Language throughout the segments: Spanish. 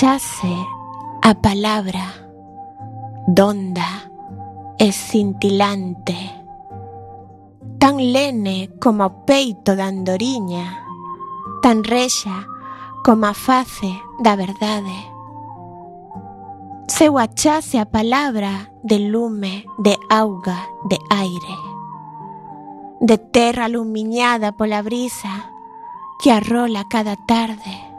yace a palabra, donda, es cintilante, tan lene como o peito da andoriña, tan rexa como a face da verdade. Seu achase a palabra de lume, de auga, de aire, de terra alumiñada pola brisa que arrola cada tarde.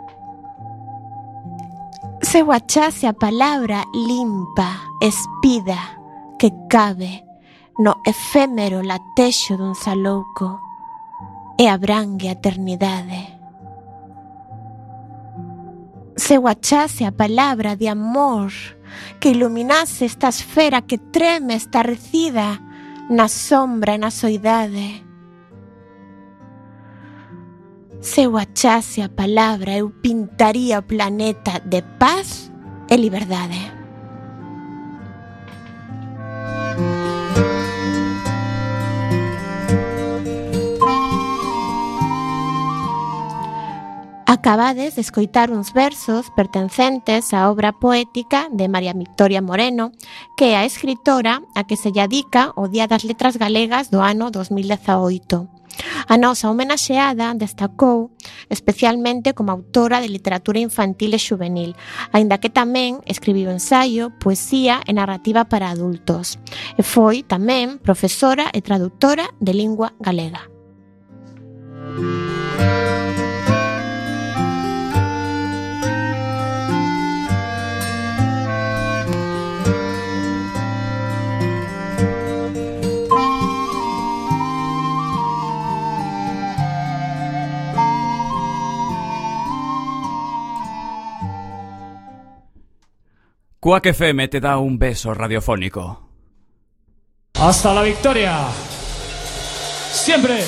Ese a palabra limpa, espida, que cabe no efémero latexo dun salouco e abrangue a eternidade. Se guachase a palabra de amor que iluminase esta esfera que treme estarrecida na sombra e na soidade se guachase a palabra eu pintaría o planeta de paz e liberdade. Acabades de escoitar uns versos pertencentes á obra poética de María Victoria Moreno, que é a escritora a que se lle adica o Día das Letras Galegas do ano 2018. A nosa homenaxeada destacou especialmente como autora de literatura infantil e juvenil, aínda que tamén escribiu ensaio, poesía e narrativa para adultos. E foi tamén profesora e traductora de lingua galega. Quack FM te da un beso radiofónico. ¡Hasta la victoria! ¡Siempre!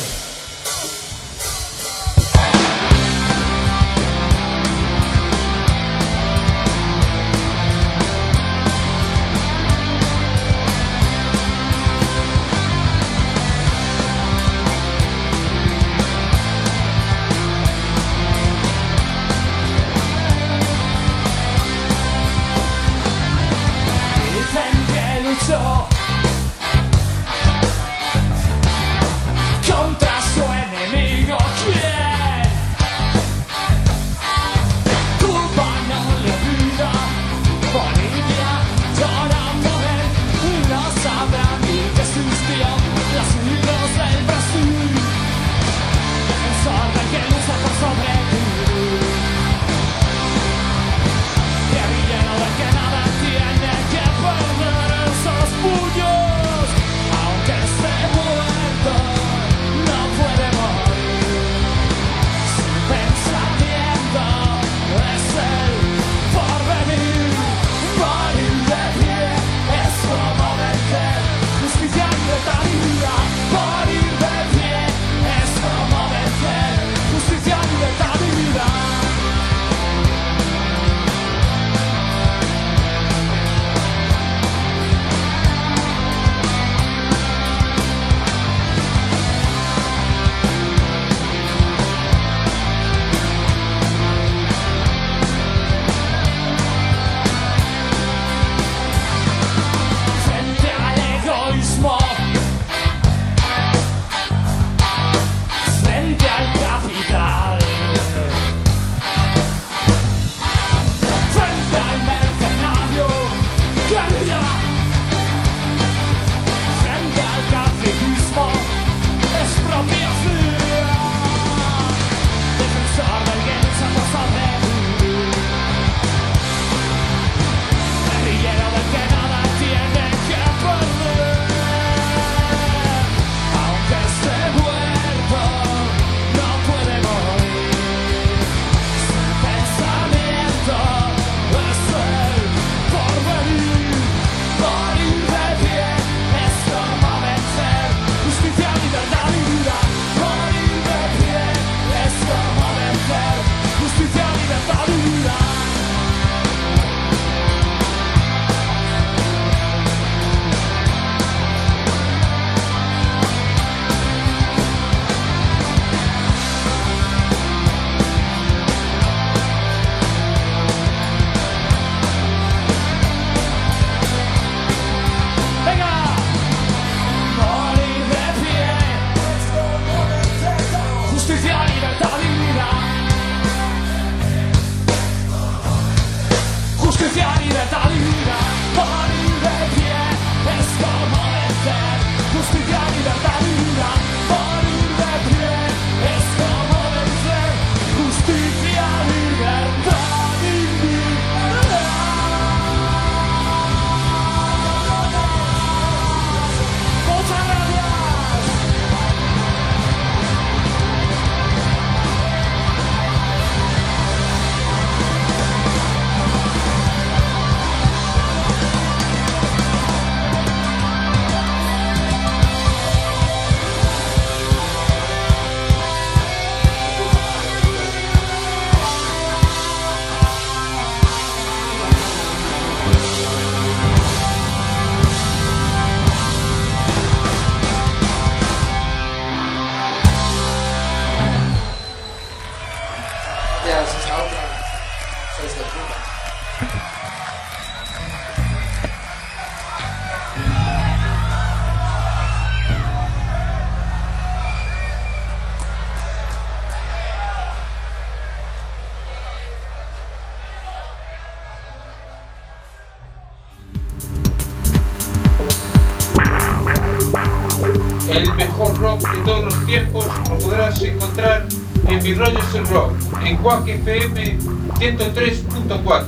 FM 103.4,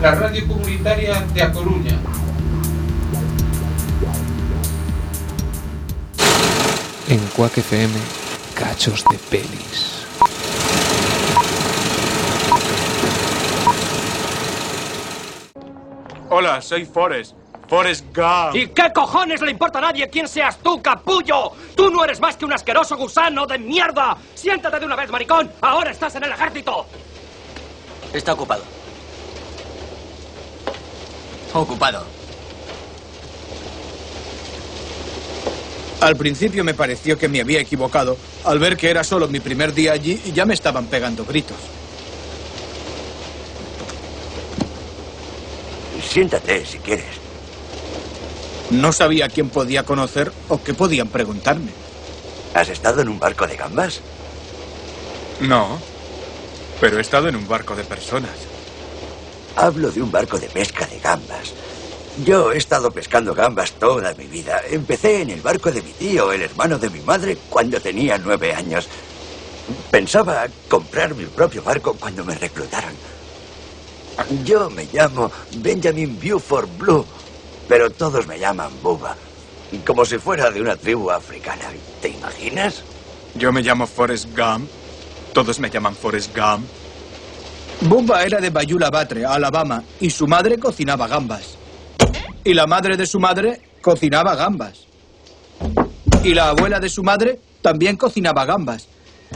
la radio comunitaria de A Coruña. En Quack FM, cachos de pelis. Hola, soy Forrest. Forrest Gump. ¿Y qué cojones le importa a nadie quién seas tú, capullo? Tú no eres más que un asqueroso gusano de mierda. Siéntate de una vez, maricón. Ahora estás en el ejército. Está ocupado. Ocupado. Al principio me pareció que me había equivocado al ver que era solo mi primer día allí y ya me estaban pegando gritos. Siéntate si quieres. No sabía quién podía conocer o qué podían preguntarme. ¿Has estado en un barco de gambas? No, pero he estado en un barco de personas. Hablo de un barco de pesca de gambas. Yo he estado pescando gambas toda mi vida. Empecé en el barco de mi tío, el hermano de mi madre, cuando tenía nueve años. Pensaba comprar mi propio barco cuando me reclutaron. Yo me llamo Benjamin Buford Blue, pero todos me llaman Bubba. Como si fuera de una tribu africana. ¿Te imaginas? Yo me llamo Forrest Gump. Todos me llaman Forrest Gump. Bubba era de Bayula Batre, Alabama, y su madre cocinaba gambas. Y la madre de su madre cocinaba gambas. Y la abuela de su madre también cocinaba gambas.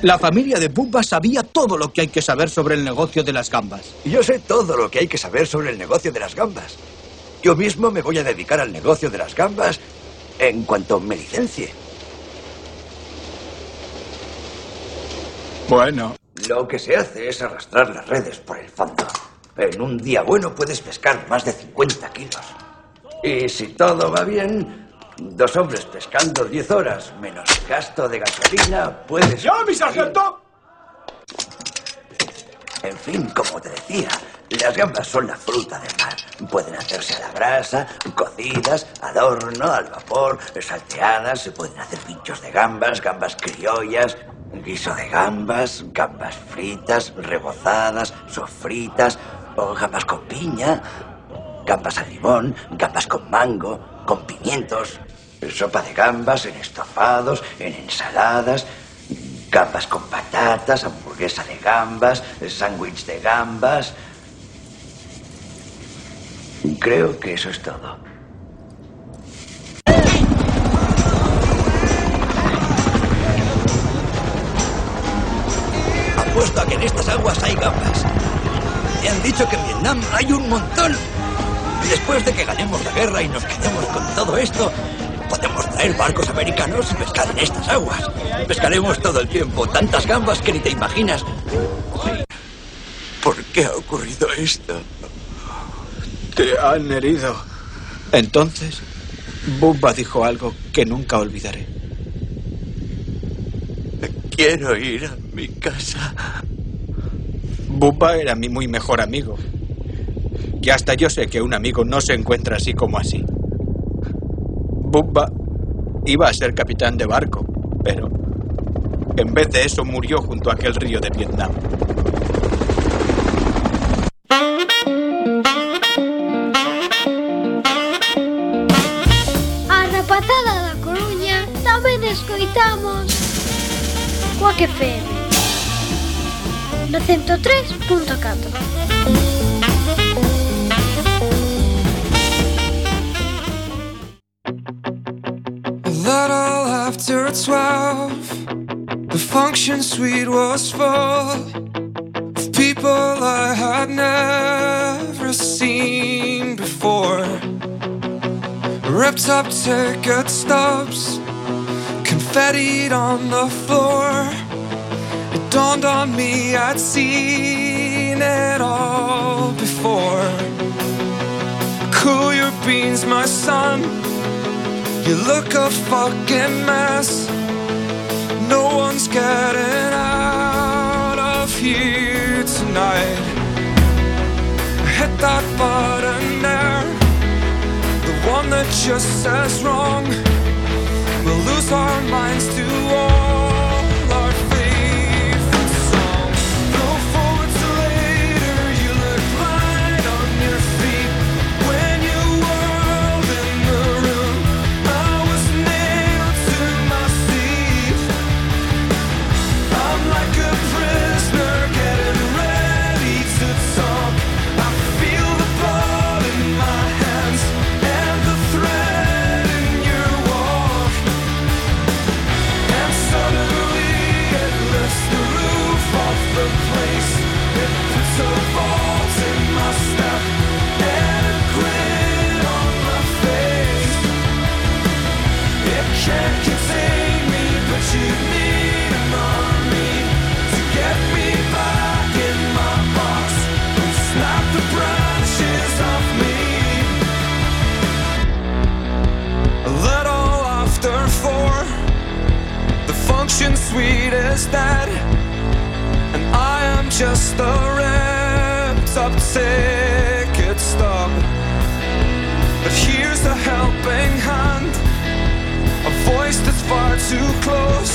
La familia de Bubba sabía todo lo que hay que saber sobre el negocio de las gambas. Yo sé todo lo que hay que saber sobre el negocio de las gambas. Yo mismo me voy a dedicar al negocio de las gambas en cuanto me licencie. Bueno, Lo que se hace es arrastrar las redes por el fondo. En un día bueno puedes pescar más de 50 kilos. Y si todo va bien, dos hombres pescando 10 horas menos gasto de gasolina, puedes... ¡Ya, mi sargento! En fin, como te decía, las gambas son la fruta del mar. Pueden hacerse a la brasa, cocidas, al horno, al vapor, salteadas, se pueden hacer pinchos de gambas, gambas criollas, guiso de gambas, gambas fritas, rebozadas, sofritas, o gambas con piña, gambas al limón, gambas con mango, con pimientos, sopa de gambas en estofados, en ensaladas, gambas con patatas, hamburguesa de gambas, sándwich de gambas. Creo que eso es todo. Apuesto a que en estas aguas hay gambas. Me han dicho que en Vietnam hay un montón. Después de que ganemos la guerra y nos quedemos con todo esto, podemos traer barcos americanos y pescar en estas aguas. Pescaremos todo el tiempo, tantas gambas que ni te imaginas. ¿Por qué ha ocurrido esto? Te han herido. Entonces, Bubba dijo algo que nunca olvidaré. Quiero ir a mi casa. Bubba era mi muy mejor amigo. Y hasta yo sé que un amigo no se encuentra así como así. Bubba iba a ser capitán de barco, pero en vez de eso murió junto a aquel río de Vietnam. A rapatada da Coruña tamén escoitamos Coac FM no 103.4 after twelve, the function suite was full of people I had never seen before. Ripped up ticket stubs, confettied on the floor. It dawned on me I'd seen it all before. Cool your beans, my son. You look a fucking mess. No one's getting out of here tonight. Hit that button there, the one that just says wrong. We'll lose our minds to all suite is dead, and I am just a ripped up ticket stub. But here's a helping hand, a voice that's far too close,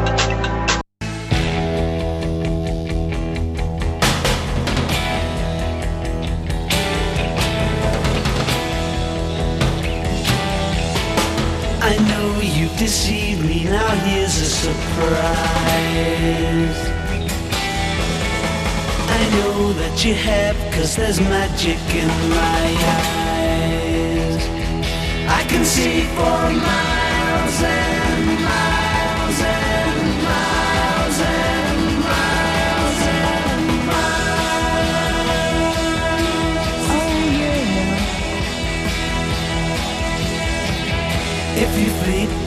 Deceived me, now here's a surprise. I know that you have, cause there's magic in my eyes. I can see for miles and miles and miles and miles and miles. Oh yeah. If you think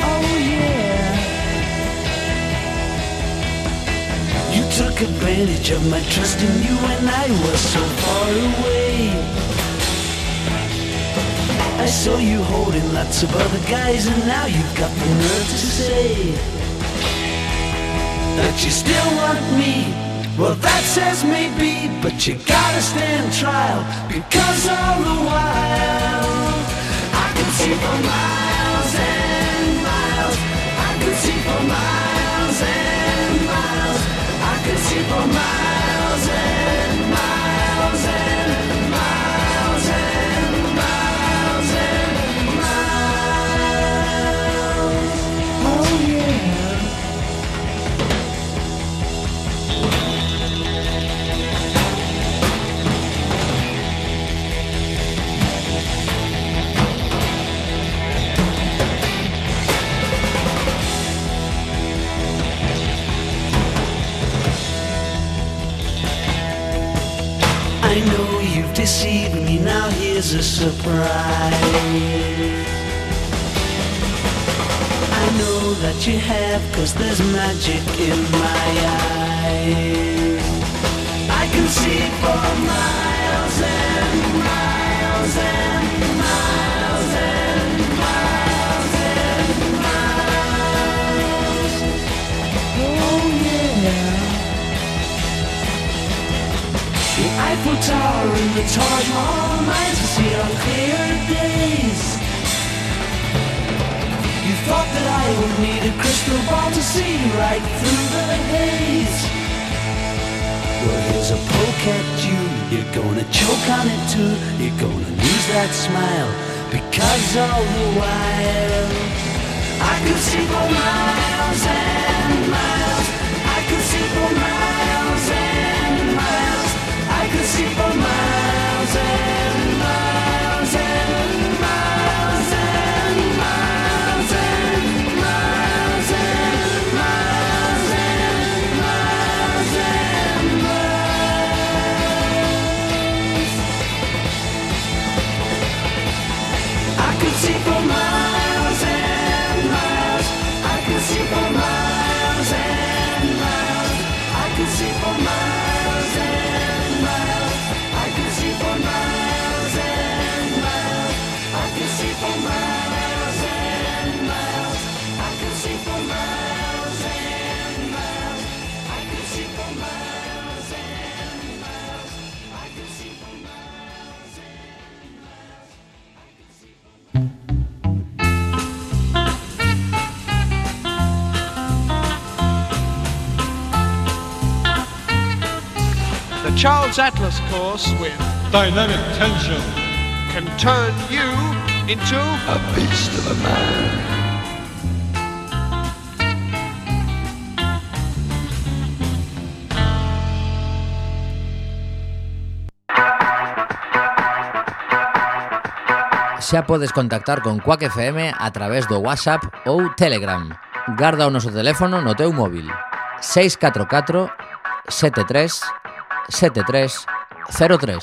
Oh, you took advantage of my trust in you when I was so far away. I saw you holding lots of other guys and now you've got the nerve to say that you still want me. Well, that says maybe, but you gotta stand trial because all the while I can see for miles and miles. I can see for miles and miles. I can see for miles know me, now here's a surprise. I know that you have, cause there's magic in my eyes. I can see for miles crystal ball to see right through the haze. Well, here's a poke at you. You're gonna choke on it too. You're gonna lose that smile because all the while I could see for miles and Charles Atlas course with Dynamic Tension can turn you into a beast of a man. xa podes contactar con Quack FM a través do WhatsApp ou Telegram. Garda o noso teléfono no teu móvil. 644 73 Sete, tres, cero, tres.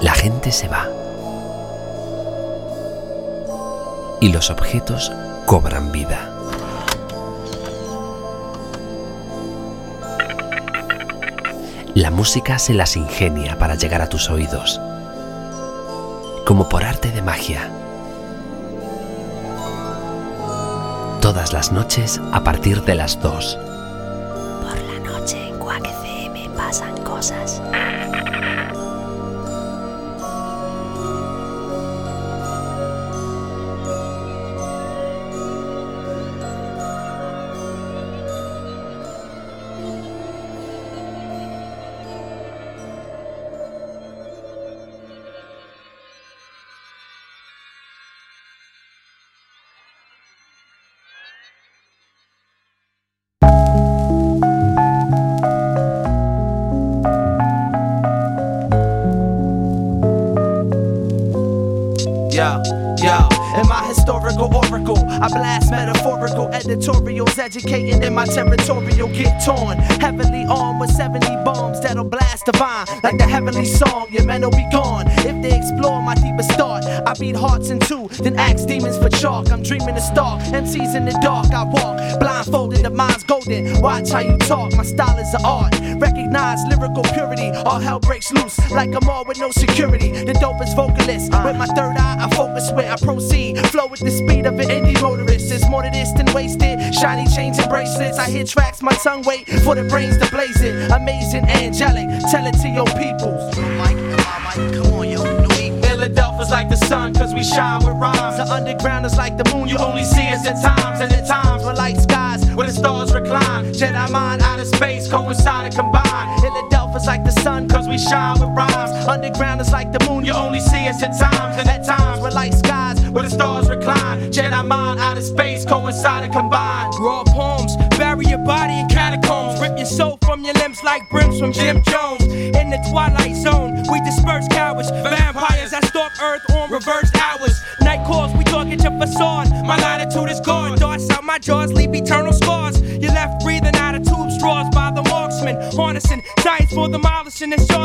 La gente se va. Y los objetos cobran vida. La música se las ingenia para llegar a tus oídos, como por arte de magia. Todas las noches a partir de las 2. Podcast. I blast metaphorical editorials, educating in my territorial get torn. Heavily armed with 70 bombs that'll blast divine like the heavenly song. Your men will be gone if they explore my deepest thought. I beat hearts in two, then ask demons for chalk. I'm dreaming to stalk MCs in the dark. I walk blindfolded, the mind's golden. Watch how you talk, my style is an art. Recognize lyrical purity, all hell breaks loose like I'm all with no security. The dopest vocalist with my third eye, I focus where I proceed. Flow with the speed of an indie motorist. It's more to this than wasted. Shiny chains and bracelets. I hit tracks, my tongue wait for the brains to blaze it. Amazing, angelic. It to your peoples. Come on, yo. Philadelphia's like the sun, cause we shine with rhymes. The underground is like the moon, you only see us at times. And at times, we're like skies where the stars recline. Jedi mind out of space, coincide and combine. Philadelphia's like the sun, cause we shine with rhymes. Underground is like the moon, you only see us at times. And at times, we're like skies where the stars recline. Jedi mind out of space, coincide and combine. Raw poems, bury your body in catacombs. Rip your soul from your limbs like brims from Jim Jones. In the twilight zone, we disperse cowards. Vampires that stalk Earth on reversed hours. Night calls, we talk at your facade. My latitude is gone. Darts out my jaws, leave eternal scars. You're left breathing out of tube straws by the marksman. Harnessing science for demolishing and.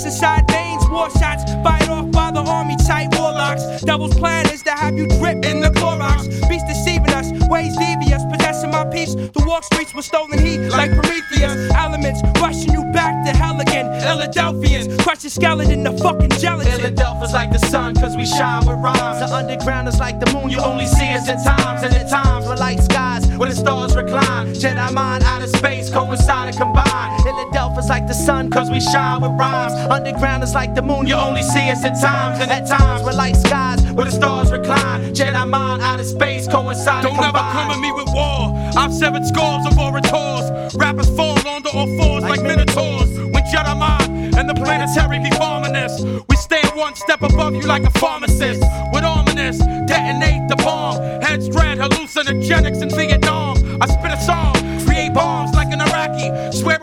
Synapse inside veins. War shots fired off by the army type warlocks. Devil's plan is to have you drip in the Clorox. Beast deceiving us, ways devious, possessing my peace. The walk streets with stolen heat like Prometheus. Elements rushing you back to hell again. Philadelphians, crush your skeleton to fucking gelatin. Philadelphia's like the sun, cause we shine with rhymes. The underground is like the moon, you only see us at times. And at times, we're like skies where the stars recline. Jedi mind out of space, coincide and combine. Philadelphia's like the sun, cause we shine with rhymes. Underground is like the moon, you only see us at times. And at times, we're like skies where the stars recline. Jedi mind out of space, coincide Don't ever come at me with war. I've severed scores of orators. Rappers fall onto all fours like minotaurs. When Jedi mind and the planetary be farming this, we stand one step above you like a pharmacist. With ominous, detonate the bomb. Heads dread, hallucinogenics in Vietnam. I spit a song, create bombs like an Iraqi. Swear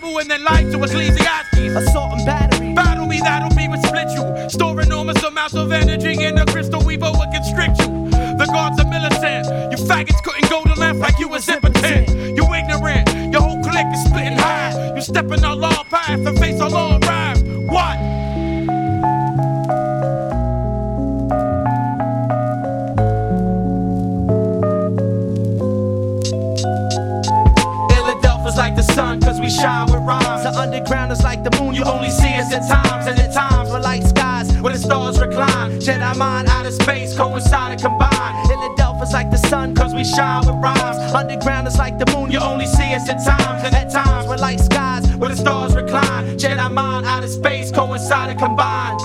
Bible and then lie to Ecclesiastes. Assault and battery. Battle me, that'll be what split you. Store enormous amounts of energy in a crystal weaver would constrict you. The guards are militant. You faggots couldn't go to left like you was impotent. You ignorant. Your whole clique is splitting in half. You step in our law path and face our law The underground is like the moon, you only see us at times. And at times, we're like skies where the stars recline. Jedi mind out of space, coincide and combine. Philadelphia's like the sun, cause we shine with rhymes. Underground is like the moon, you only see us at times. And at times, we're like skies where the stars recline. Jedi mind out of space, coincide and combine.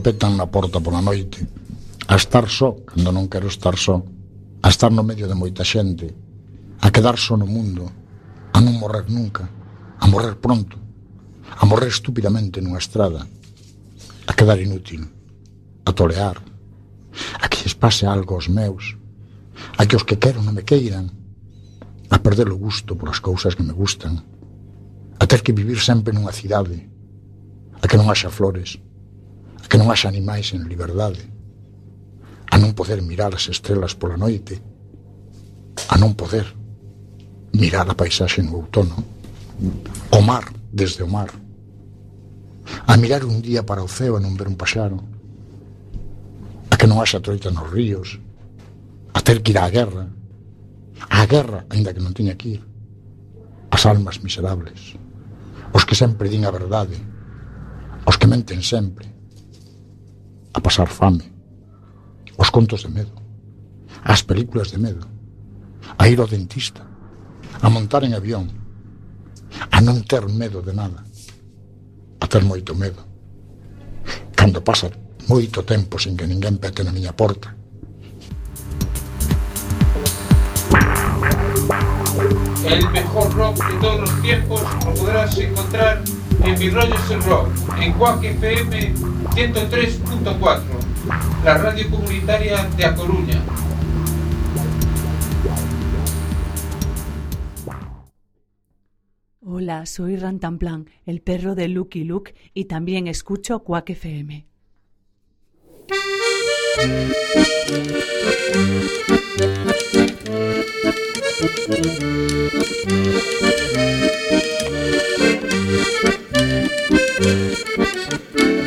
petan na porta pola noite, a estar só, cando non quero estar só, a estar no medio de moita xente, a quedar só no mundo, a non morrer nunca, a morrer pronto, a morrer estúpidamente nunha estrada, a quedar inútil, a tolear, a que lles pase algo aos meus, a que os que quero non me queiran, a perder o gusto por as cousas que me gustan, a ter que vivir sempre nunha cidade, a que non haxa flores, que non haxa animais en liberdade, a non poder mirar as estrelas pola noite, a non poder mirar a paisaxe no outono, o mar desde o mar, a mirar un día para o ceo e non ver un paxaro, a que non haxa troita nos ríos, a ter que ir á guerra, á guerra, aínda que non teña que ir, as almas miserables, os que sempre din a verdade, os que menten sempre, a pasar fame, os contos de medo, as películas de medo, a ir ao dentista, a montar en avión, a non ter medo de nada, a ter moito medo. Cando pasa moito tempo sin que ninguén pete na miña porta, el mejor rock de todos los tiempos lo podrás encontrar en mi Rogers Rock, en Cuac FM 103.4, la radio comunitaria de A Coruña. Hola, soy Rantanplan, el perro de Lucky Luke, y también escucho Cuac FM. Música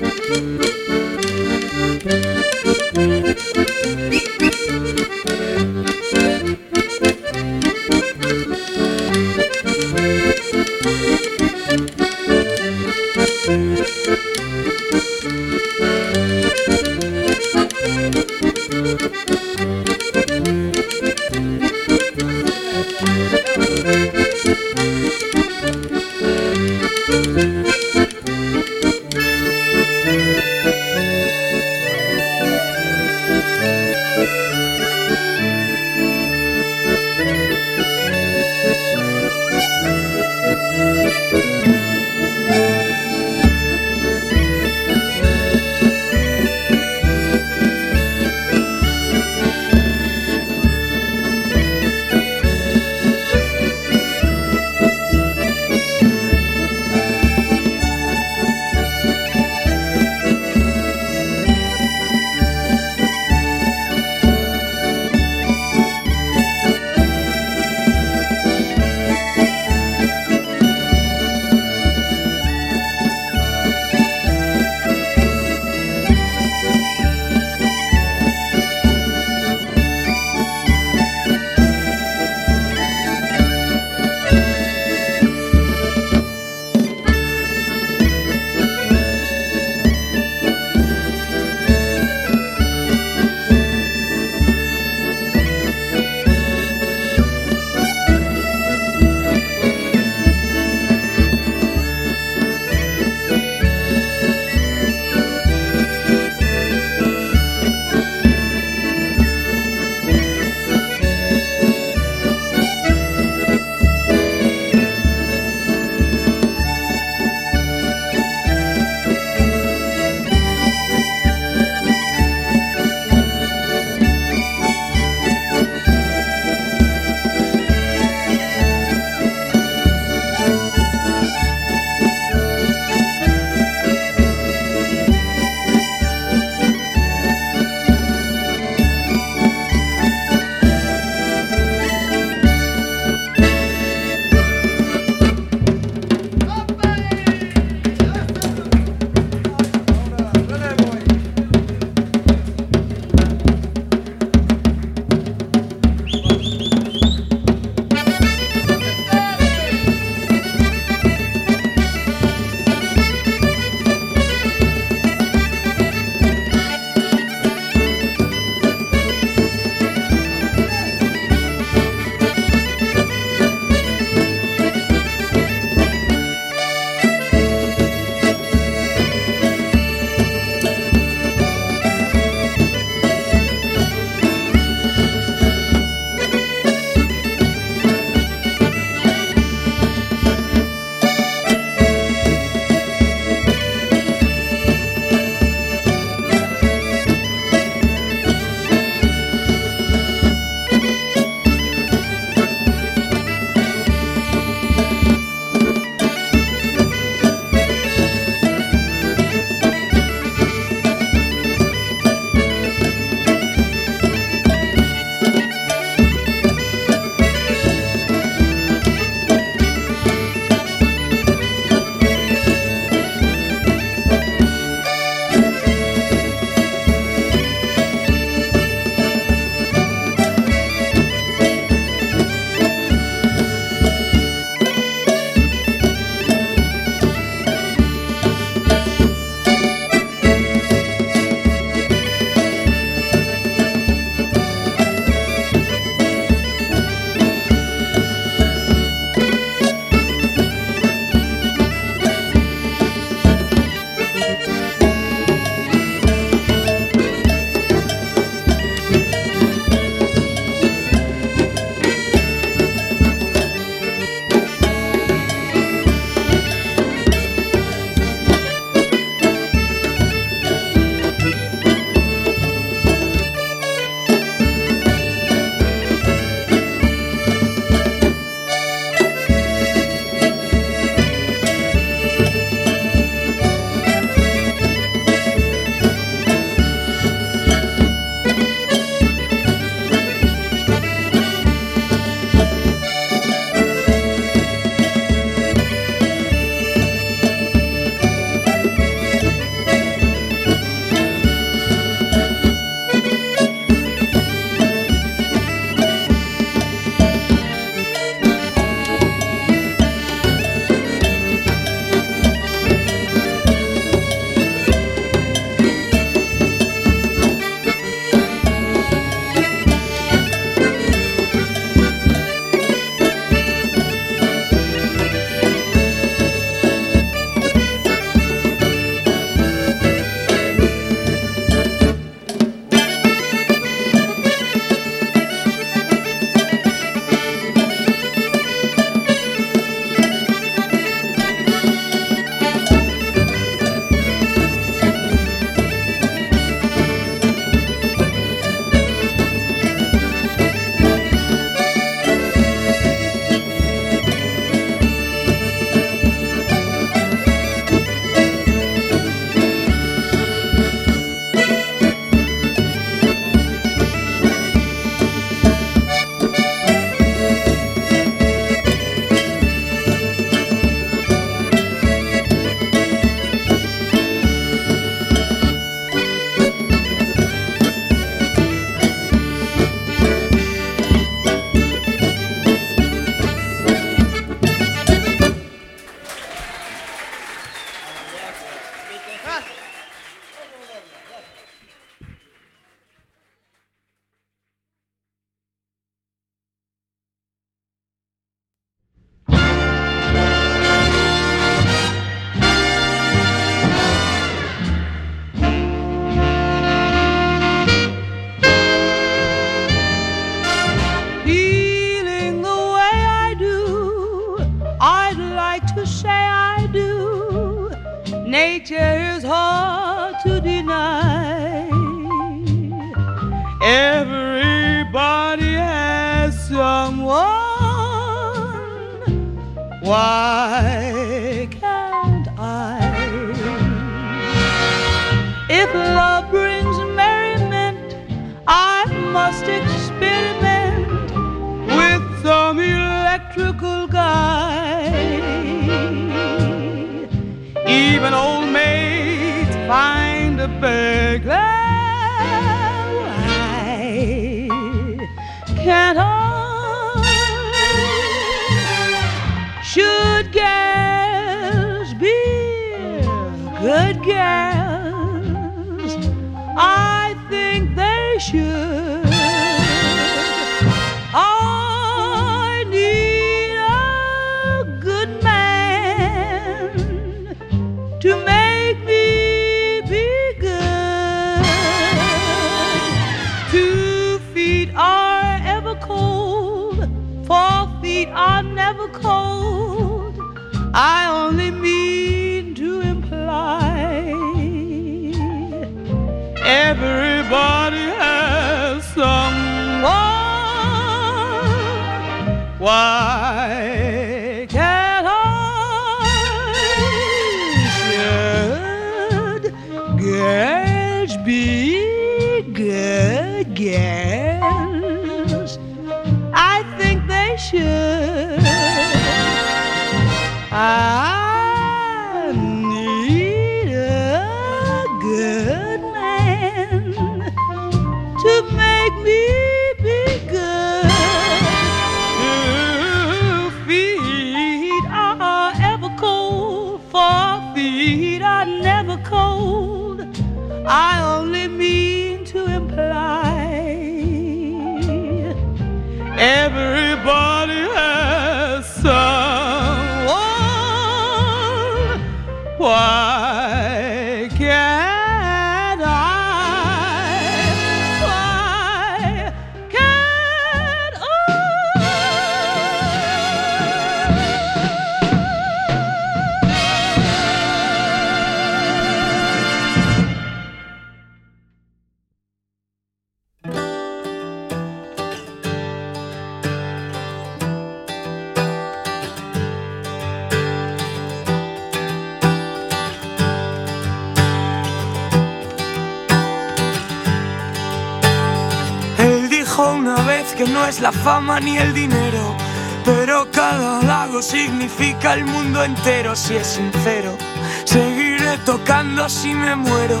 que no es la fama ni el dinero, pero cada lago significa el mundo entero si es sincero. Seguiré tocando si me muero,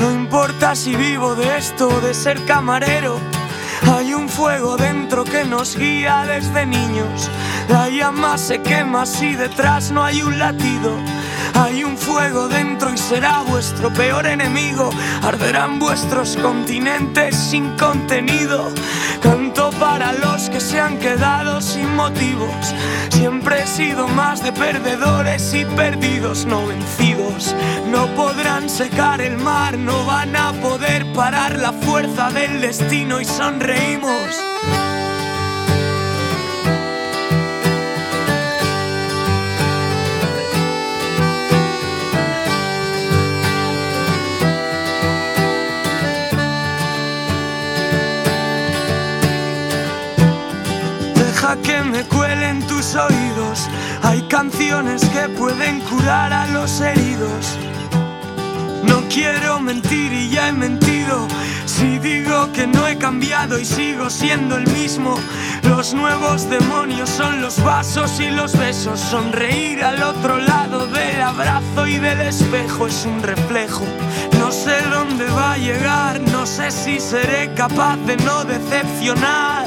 no importa si vivo de esto de ser camarero. Hay un fuego dentro que nos guía desde niños. La llama se quema si detrás no hay un latido. Hay un fuego dentro y será vuestro peor enemigo. Arderán vuestros continentes sin contenido. Canto para los que se han quedado sin motivos. Siempre he sido más de perdedores y perdidos, no vencidos. No podrán secar el mar, no van a poder parar la fuerza del destino y sonreímos. Que me cuelen tus oídos. Hay canciones que pueden curar a los heridos. No quiero mentir y ya he mentido. Si digo que no he cambiado y sigo siendo el mismo, los nuevos demonios son los vasos y los besos. Sonreír al otro lado del abrazo y del espejo es un reflejo. No sé dónde va a llegar, no sé si seré capaz de no decepcionar.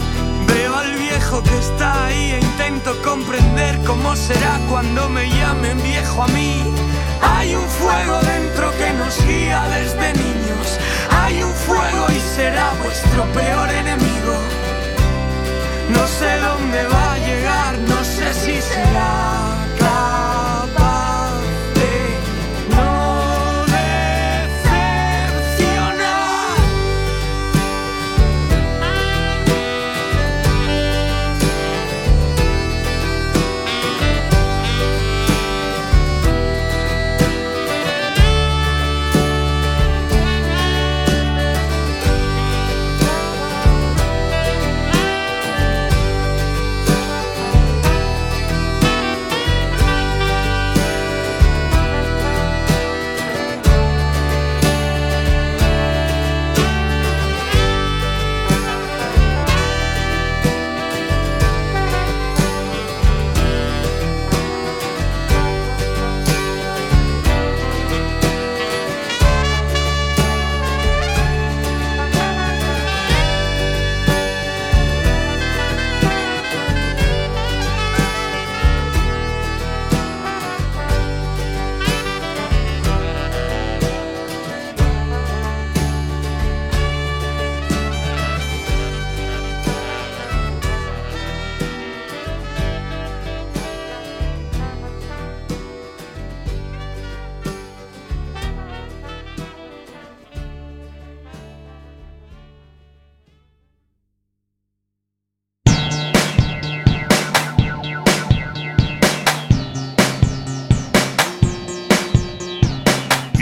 Que está ahí e intento comprender cómo será cuando me llamen viejo a mí. Hay un fuego dentro que nos guía desde niños. Hay un fuego y será vuestro peor enemigo. No sé dónde va a llegar, no sé si será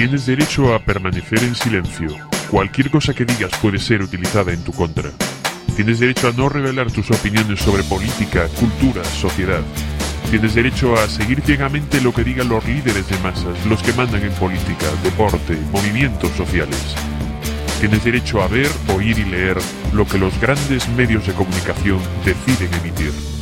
Tienes derecho a permanecer en silencio. Cualquier cosa que digas puede ser utilizada en tu contra. Tienes derecho a no revelar tus opiniones sobre política, cultura, sociedad. Tienes derecho a seguir ciegamente lo que digan los líderes de masas, los que mandan en política, deporte, movimientos sociales. Tienes derecho a ver, oír y leer lo que los grandes medios de comunicación deciden emitir.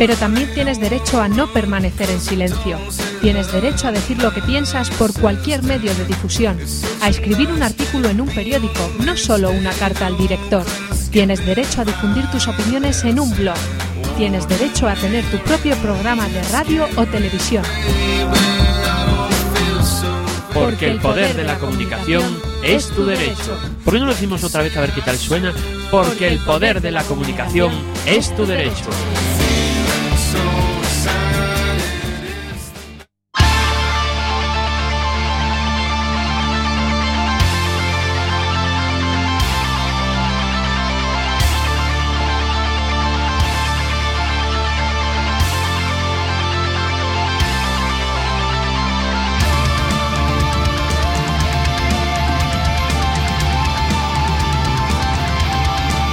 Pero también tienes derecho a no permanecer en silencio. Tienes derecho a decir lo que piensas por cualquier medio de difusión, a escribir un artículo en un periódico, no solo una carta al director. Tienes derecho a difundir tus opiniones en un blog. Tienes derecho a tener tu propio programa de radio o televisión. Porque el poder de la comunicación es tu derecho. ¿Por qué no lo decimos otra vez a ver qué tal suena? Porque el poder de la comunicación es tu derecho.